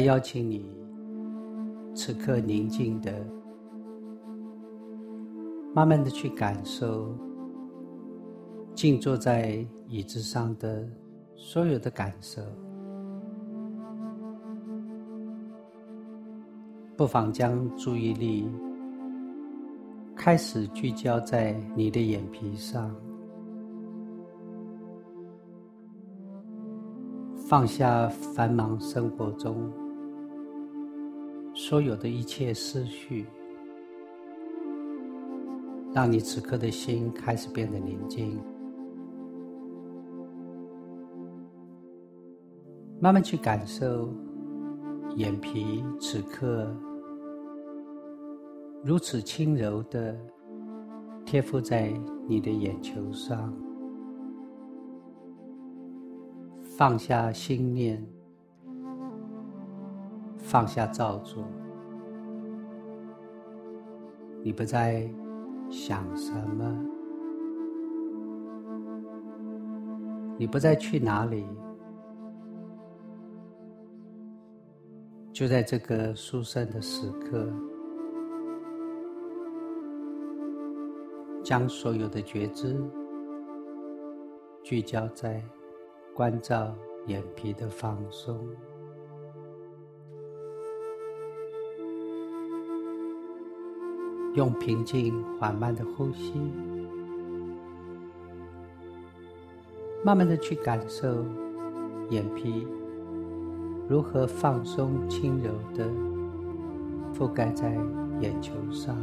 邀请你，此刻宁静的、慢慢的去感受静坐在椅子上的所有的感受。不妨将注意力开始聚焦在你的眼皮上，放下繁忙生活中所有的一切思绪，让你此刻的心开始变得宁静，慢慢去感受眼皮此刻。如此轻柔的贴附在你的眼球上，放下心念，放下造作，你不再想什么，你不再去哪里，就在这个殊胜的时刻。将所有的觉知聚焦在关照眼皮的放松，用平静缓慢的呼吸，慢慢的去感受眼皮如何放松、轻柔的覆盖在眼球上。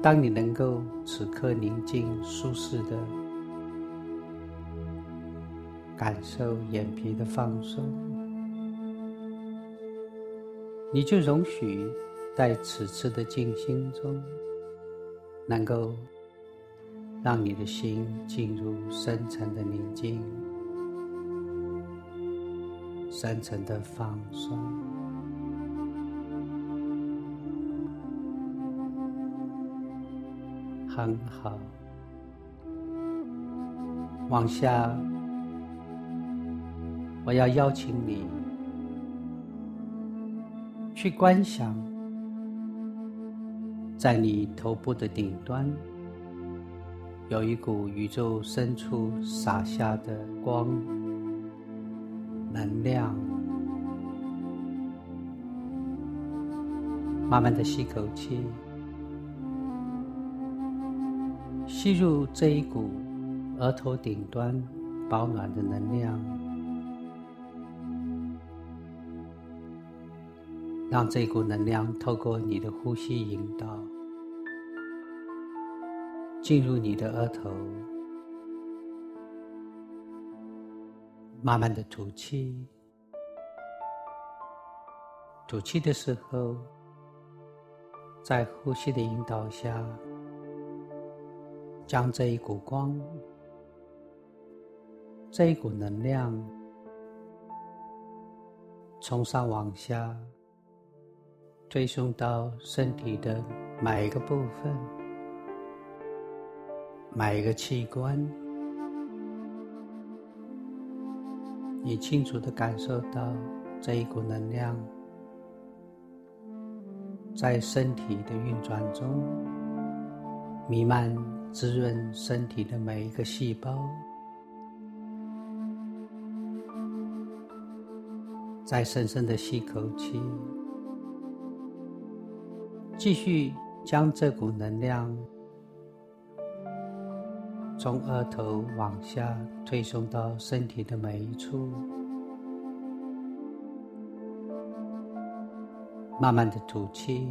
当你能够此刻宁静、舒适的感受眼皮的放松，你就容许在此次的静心中，能够让你的心进入深层的宁静、深层的放松。很好，往下，我要邀请你去观想，在你头部的顶端，有一股宇宙深处洒下的光能量，慢慢的吸口气。吸入这一股额头顶端保暖的能量，让这股能量透过你的呼吸引导，进入你的额头，慢慢的吐气。吐气的时候，在呼吸的引导下。将这一股光、这一股能量，从上往下推送到身体的每一个部分、每一个器官，你清楚的感受到这一股能量在身体的运转中弥漫。滋润身体的每一个细胞，再深深的吸口气，继续将这股能量从额头往下推送到身体的每一处，慢慢的吐气。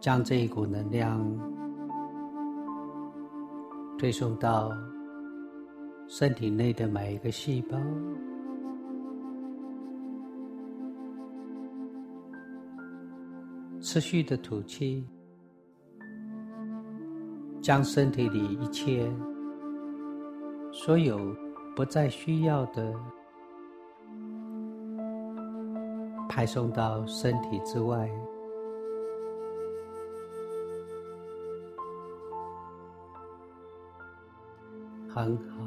将这一股能量推送到身体内的每一个细胞，持续的吐气，将身体里一切所有不再需要的排送到身体之外。很好。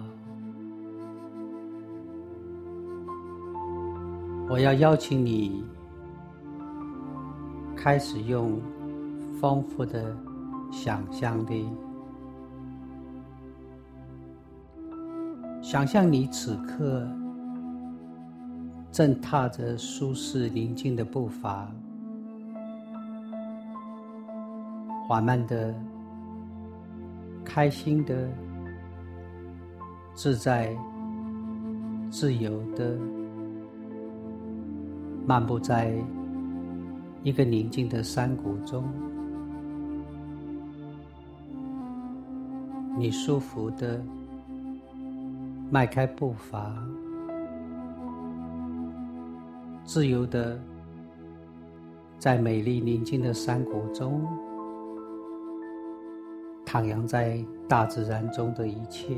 我要邀请你开始用丰富的想象力，想象你此刻正踏着舒适宁静的步伐，缓慢的、开心的、自在、自由的。漫步在一个宁静的山谷中，你舒服的迈开步伐，自由的在美丽宁静的山谷中，徜徉在大自然中的一切。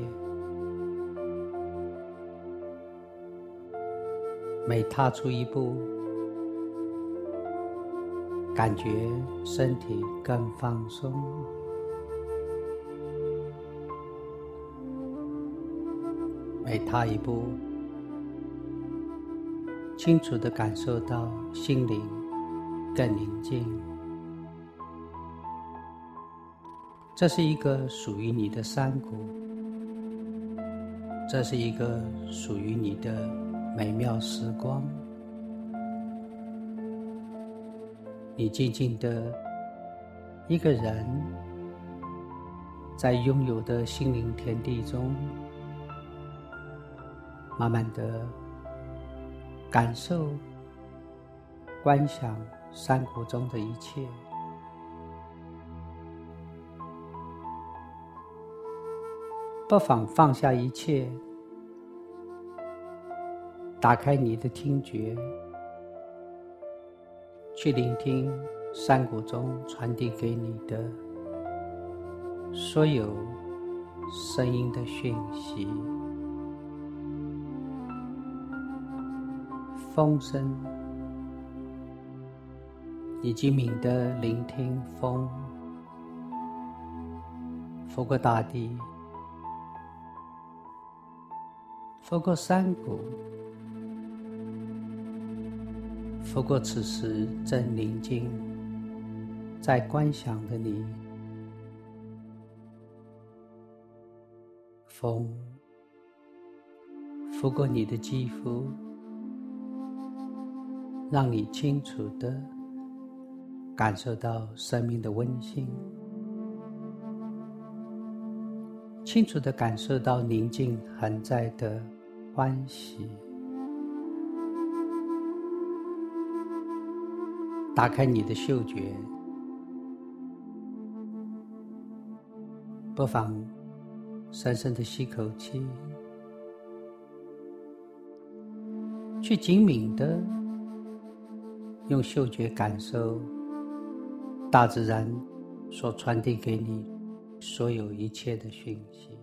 每踏出一步，感觉身体更放松；每踏一步，清楚的感受到心灵更宁静。这是一个属于你的山谷，这是一个属于你的。美妙时光，你静静的一个人，在拥有的心灵天地中，慢慢的感受、观想山谷中的一切，不妨放下一切。打开你的听觉，去聆听山谷中传递给你的所有声音的讯息，风声，你精敏的聆听风，拂过大地，拂过山谷。不过，此时正宁静，在观想的你，风拂过你的肌肤，让你清楚的感受到生命的温馨，清楚的感受到宁静恒在的欢喜。打开你的嗅觉，不妨深深的吸口气，去精敏的用嗅觉感受大自然所传递给你所有一切的讯息。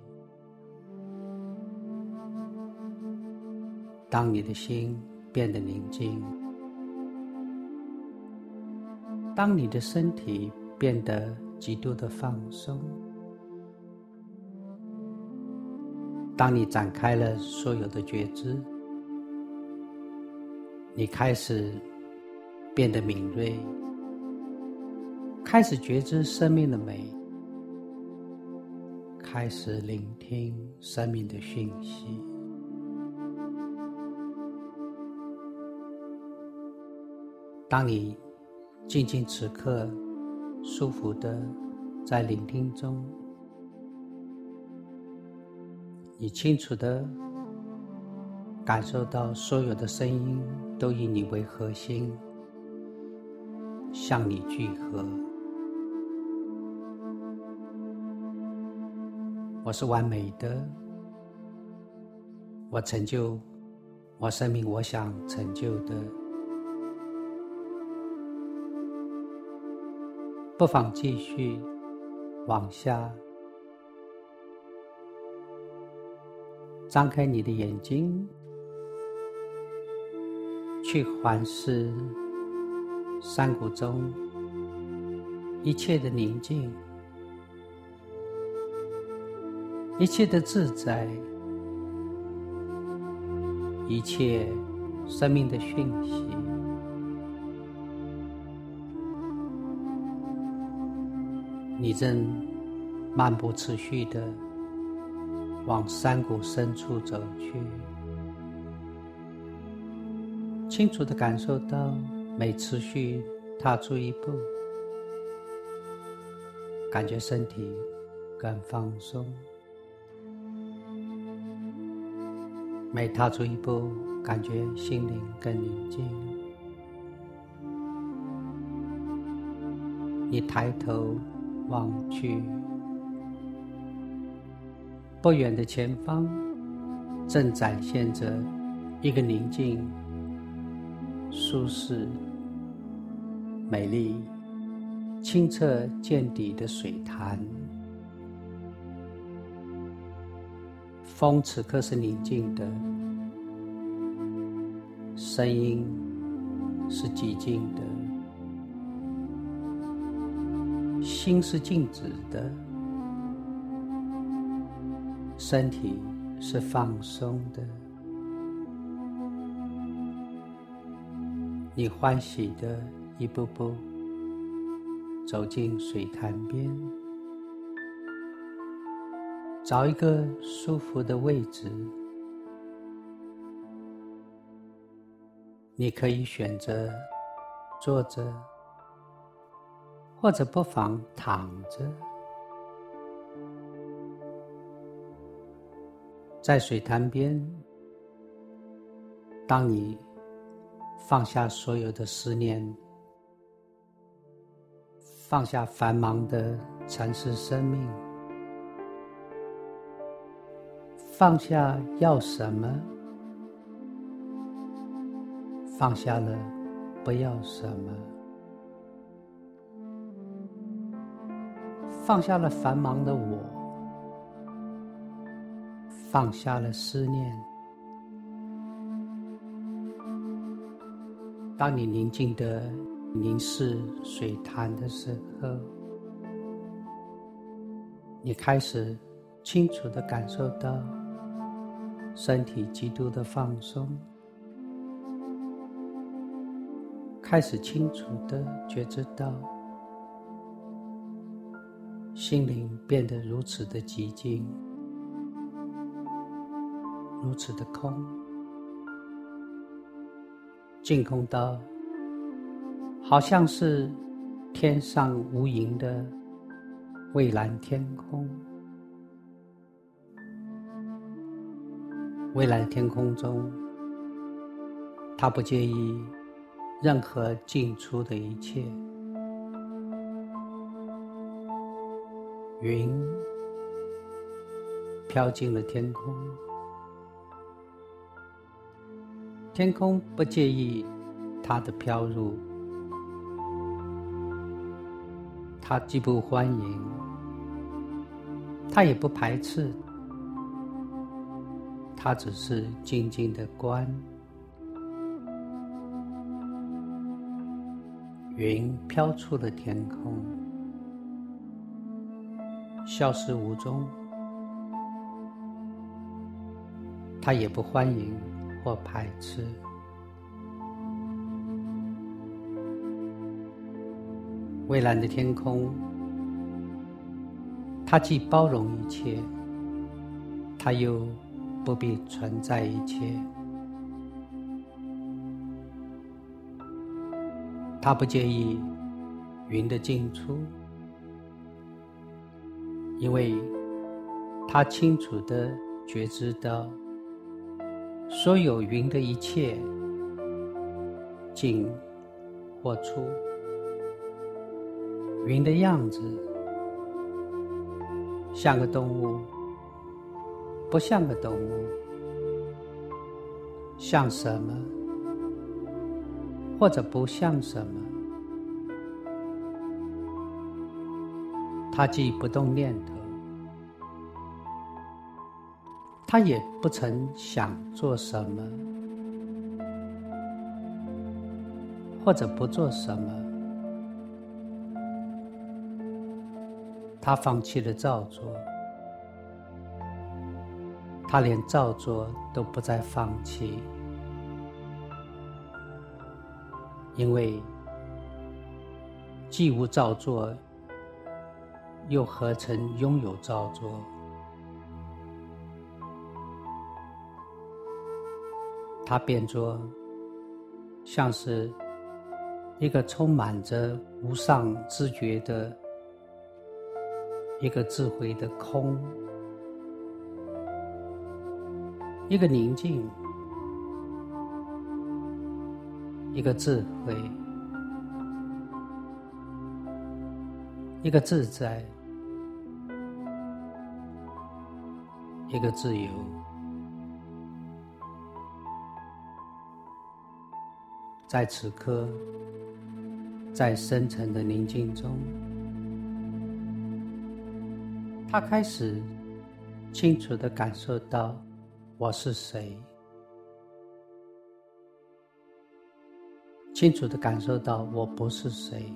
当你的心变得宁静。当你的身体变得极度的放松，当你展开了所有的觉知，你开始变得敏锐，开始觉知生命的美，开始聆听生命的讯息。当你。静静此刻，舒服的在聆听中，你清楚的感受到所有的声音都以你为核心，向你聚合。我是完美的，我成就我生命我想成就的。不妨继续往下，张开你的眼睛，去环视山谷中一切的宁静，一切的自在，一切生命的讯息，你正漫不持续的往山谷深处走去，清楚的感受到每持续踏出一步，感觉身体更放松。每踏出一步，感觉心灵更宁静。你抬头望去，不远的前方正展现着一个宁静、舒适、美丽、清澈见底的水潭。风此刻是宁静的，声音是寂静的，心是静止的，身体是放松的。你欢喜的一步步走进水潭边。找一个舒服的位置，你可以选择坐着，或者不妨躺着，在水潭边。当你放下所有的思念，放下繁忙的城市生命。放下要什么，放下了不要什么，放下了繁忙的我，放下了思念。当你宁静的凝视水潭的时候，你开始清楚的感受到。身体极度的放松，开始清楚的觉知到，心灵变得如此的寂静，如此的空，净空到好像是天上无垠的蔚蓝天空。蔚蓝天空中，他不介意任何进出的一切。云飘进了天空，天空不介意它的飘入，它既不欢迎，它也不排斥。他只是静静的观，云飘出了天空，消失无踪。他也不欢迎或排斥。蔚蓝的天空，它既包容一切，它又。不必存在一切，他不介意云的进出，因为他清楚的觉知到，所有云的一切进或出，云的样子像个动物。不像个动物，像什么，或者不像什么？他既不动念头，他也不曾想做什么，或者不做什么。他放弃了造作。他连造作都不再放弃，因为既无造作，又何曾拥有造作？他变作像是一个充满着无上知觉的一个智慧的空。一个宁静，一个智慧，一个自在，一个自由，在此刻，在深沉的宁静中，他开始清楚的感受到。我是谁？清楚的感受到我不是谁，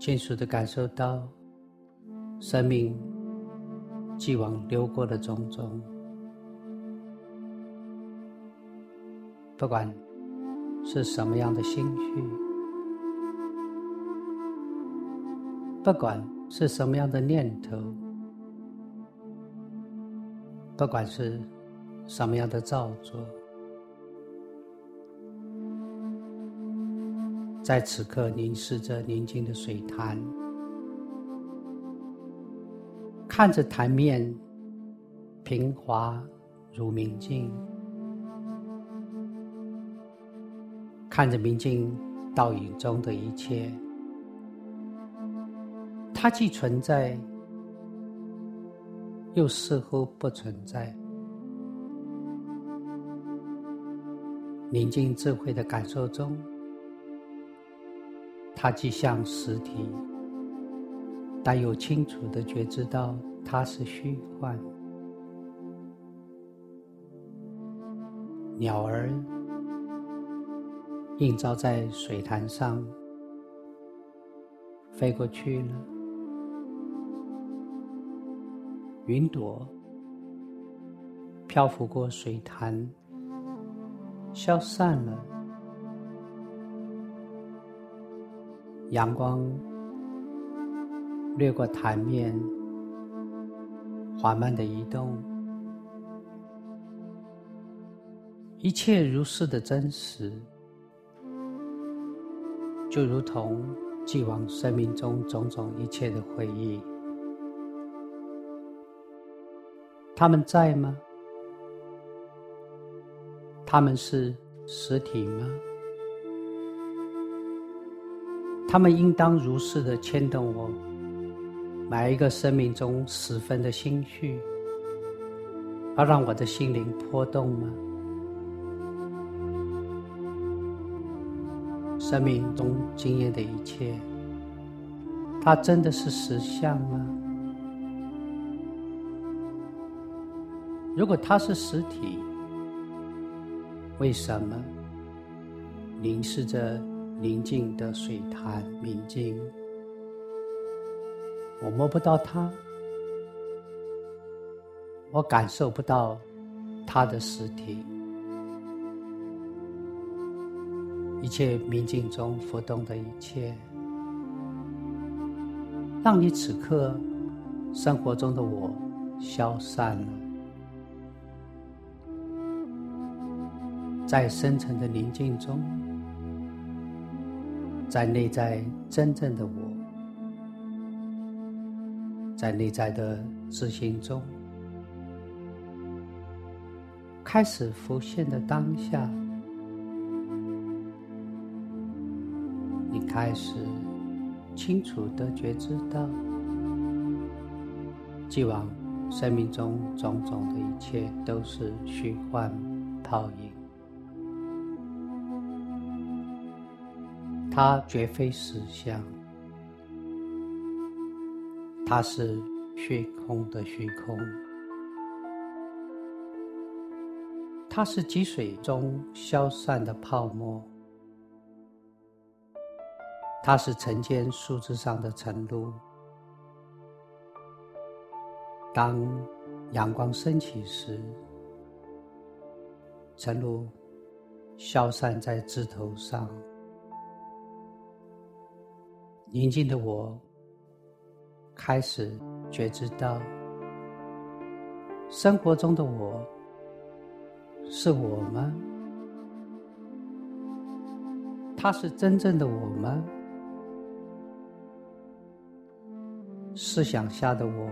清楚的感受到生命既往流过的种种，不管是什么样的心绪，不管是什么样的念头。不管是什么样的造作，在此刻凝视着宁静的水潭，看着潭面平滑如明镜，看着明镜倒影中的一切，它既存在。又似乎不存在。宁静智慧的感受中，它既像实体，但又清楚的觉知到它是虚幻。鸟儿映照在水潭上，飞过去了。云朵漂浮过水潭，消散了。阳光掠过潭面，缓慢的移动。一切如是的真实，就如同既往生命中种种一切的回忆。他们在吗？他们是实体吗？他们应当如是的牵动我每一个生命中十分的心绪，而让我的心灵波动吗？生命中经验的一切，它真的是实相吗？如果它是实体，为什么凝视着宁静的水潭明镜，我摸不到它，我感受不到它的实体？一切明镜中浮动的一切，让你此刻生活中的我消散了。在深沉的宁静中，在内在真正的我，在内在的自信中，开始浮现的当下，你开始清楚的觉知到，既往生命中种种的一切都是虚幻泡影。它绝非实相，它是虚空的虚空，它是积水中消散的泡沫，它是尘间树枝上的晨露，当阳光升起时，晨露消散在枝头上，宁静的我开始觉知到，生活中的我是我吗？他是真正的我吗？思想下的我，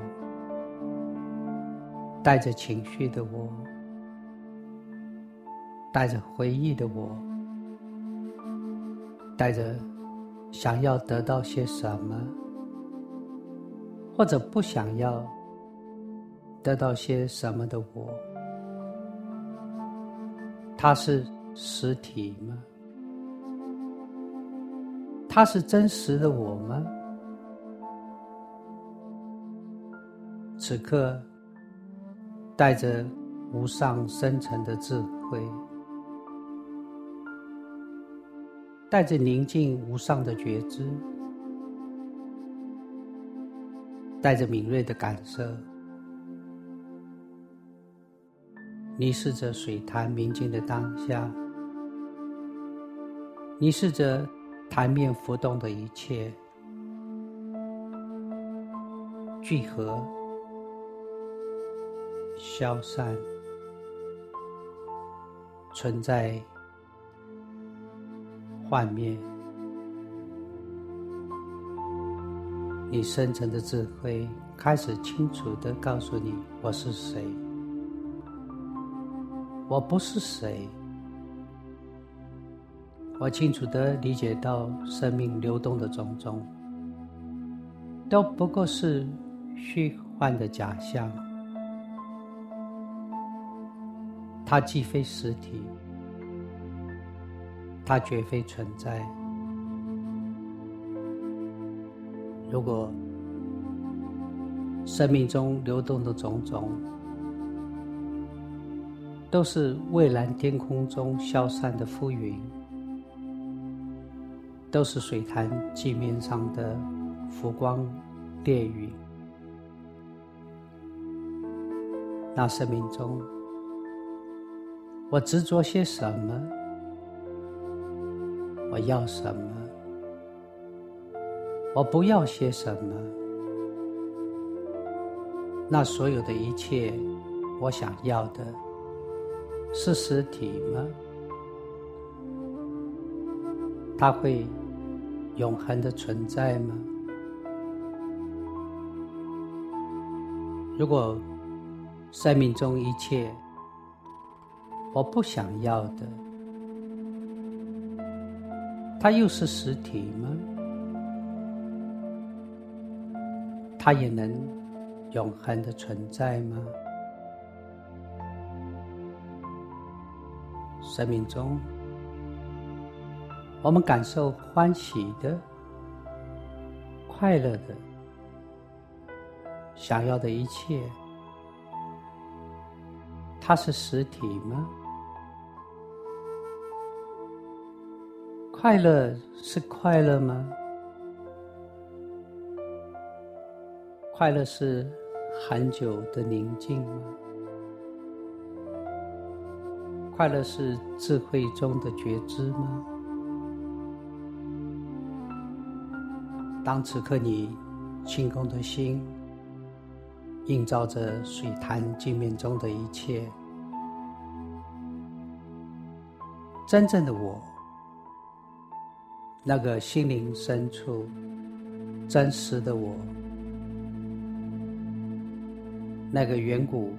带着情绪的我，带着回忆的我，带着想要得到些什么，或者不想要得到些什么的我，它是实体吗？它是真实的我吗？此刻，带着无上深沉的智慧，带着宁静无上的觉知，带着敏锐的感受，凝视着水潭明净的当下，凝视着潭面浮动的一切聚合。消散，存在，幻灭。你深沉的智慧开始清楚的告诉你：我是谁？我不是谁。我清楚的理解到，生命流动的种种，都不过是虚幻的假象。它既非实体，它绝非存在。如果生命中流动的种种，都是蔚蓝天空中消散的浮云，都是水潭地面上的浮光掠影，那生命中。我执着些什么？我要什么？我不要些什么？那所有的一切，我想要的，是实体吗？它会永恒的存在吗？如果生命中一切，我不想要的，它又是实体吗？它也能永恒的存在吗？生命中，我们感受欢喜的、快乐的、想要的一切，它是实体吗？快乐是快乐吗？快乐是很久的宁静吗？快乐是智慧中的觉知吗？当此刻你清空的心，映照着水潭镜面中的一切，真正的我。那个心灵深处真实的我，那个远古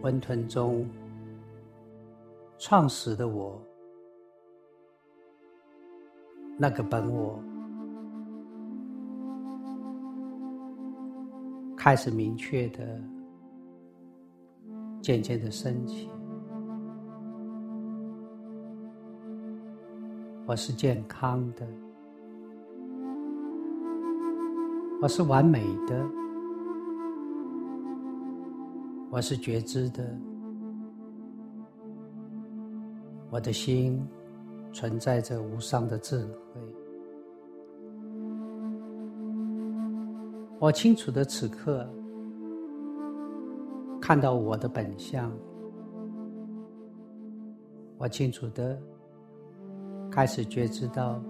温吞中创始的我，那个本我，开始明确的、渐渐的升起。我是健康的。我是完美的，我是觉知的，我的心存在着无上的智慧。我清楚的此刻，看到我的本相，我清楚的开始觉知到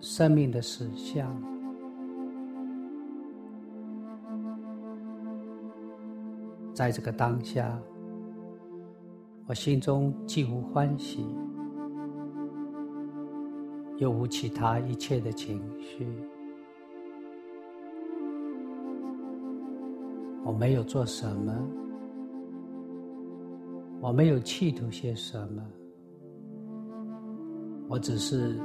生命的实相，在这个当下，我心中既无欢喜，又无其他一切的情绪。我没有做什么，我没有企图些什么，我只是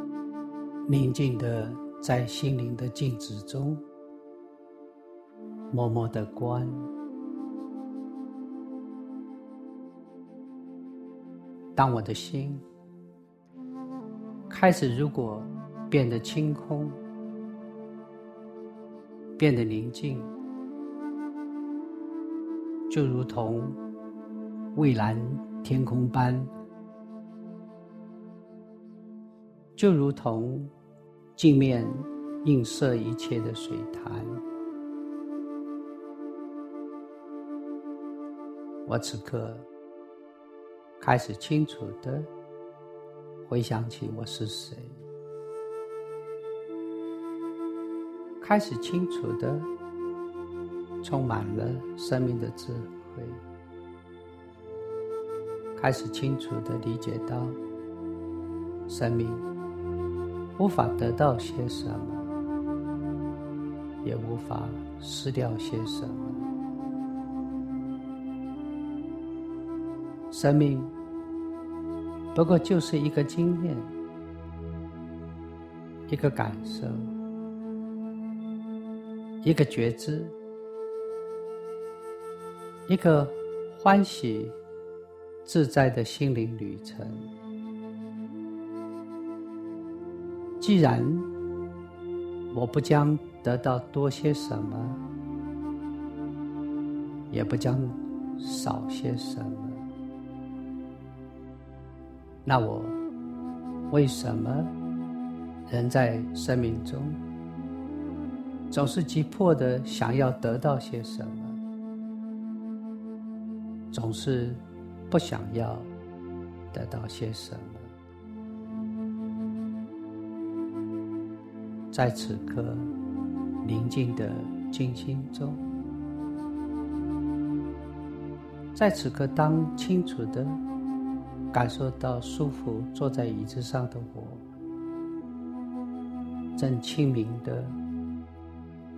宁静的在心灵的静止中，默默的观。当我的心开始如果变得清空，变得宁静。就如同蔚蓝天空般，就如同镜面映射一切的水潭。我此刻开始清楚的回想起我是谁，开始清楚的。充满了生命的智慧，开始清楚的理解到，生命无法得到些什么，也无法失掉些什么。生命不过就是一个经验，一个感受，一个觉知。一个欢喜自在的心灵旅程。既然我不将得到多些什么，也不将少些什么，那我为什么人在生命中总是急迫的想要得到些什么？总是不想要得到些什么，在此刻宁静的静心中，在此刻当清楚的感受到舒服坐在椅子上的我，正清明的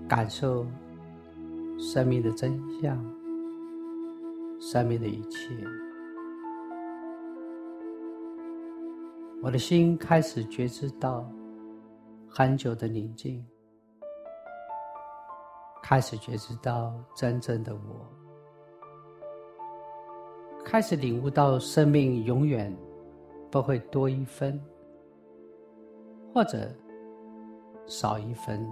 感受生命的真相。生命的一切，我的心开始觉知到很久的宁静，开始觉知到真正的我，开始领悟到生命永远不会多一分，或者少一分，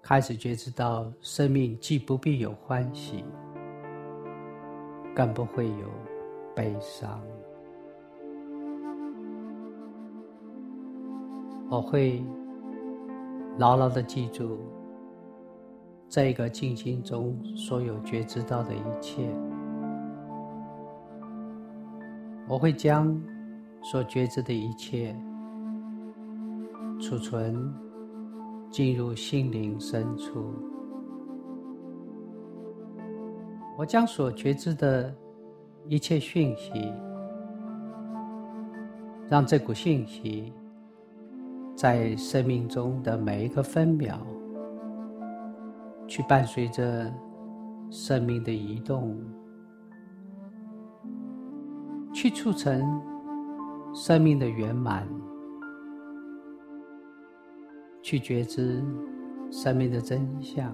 开始觉知到生命既不必有欢喜。更不会有悲伤。我会牢牢的记住这一个静心中所有觉知到的一切。我会将所觉知的一切储存进入心灵深处。我将所觉知的一切讯息，让这股讯息在生命中的每一个分秒，去伴随着生命的移动，去促成生命的圆满，去觉知生命的真相。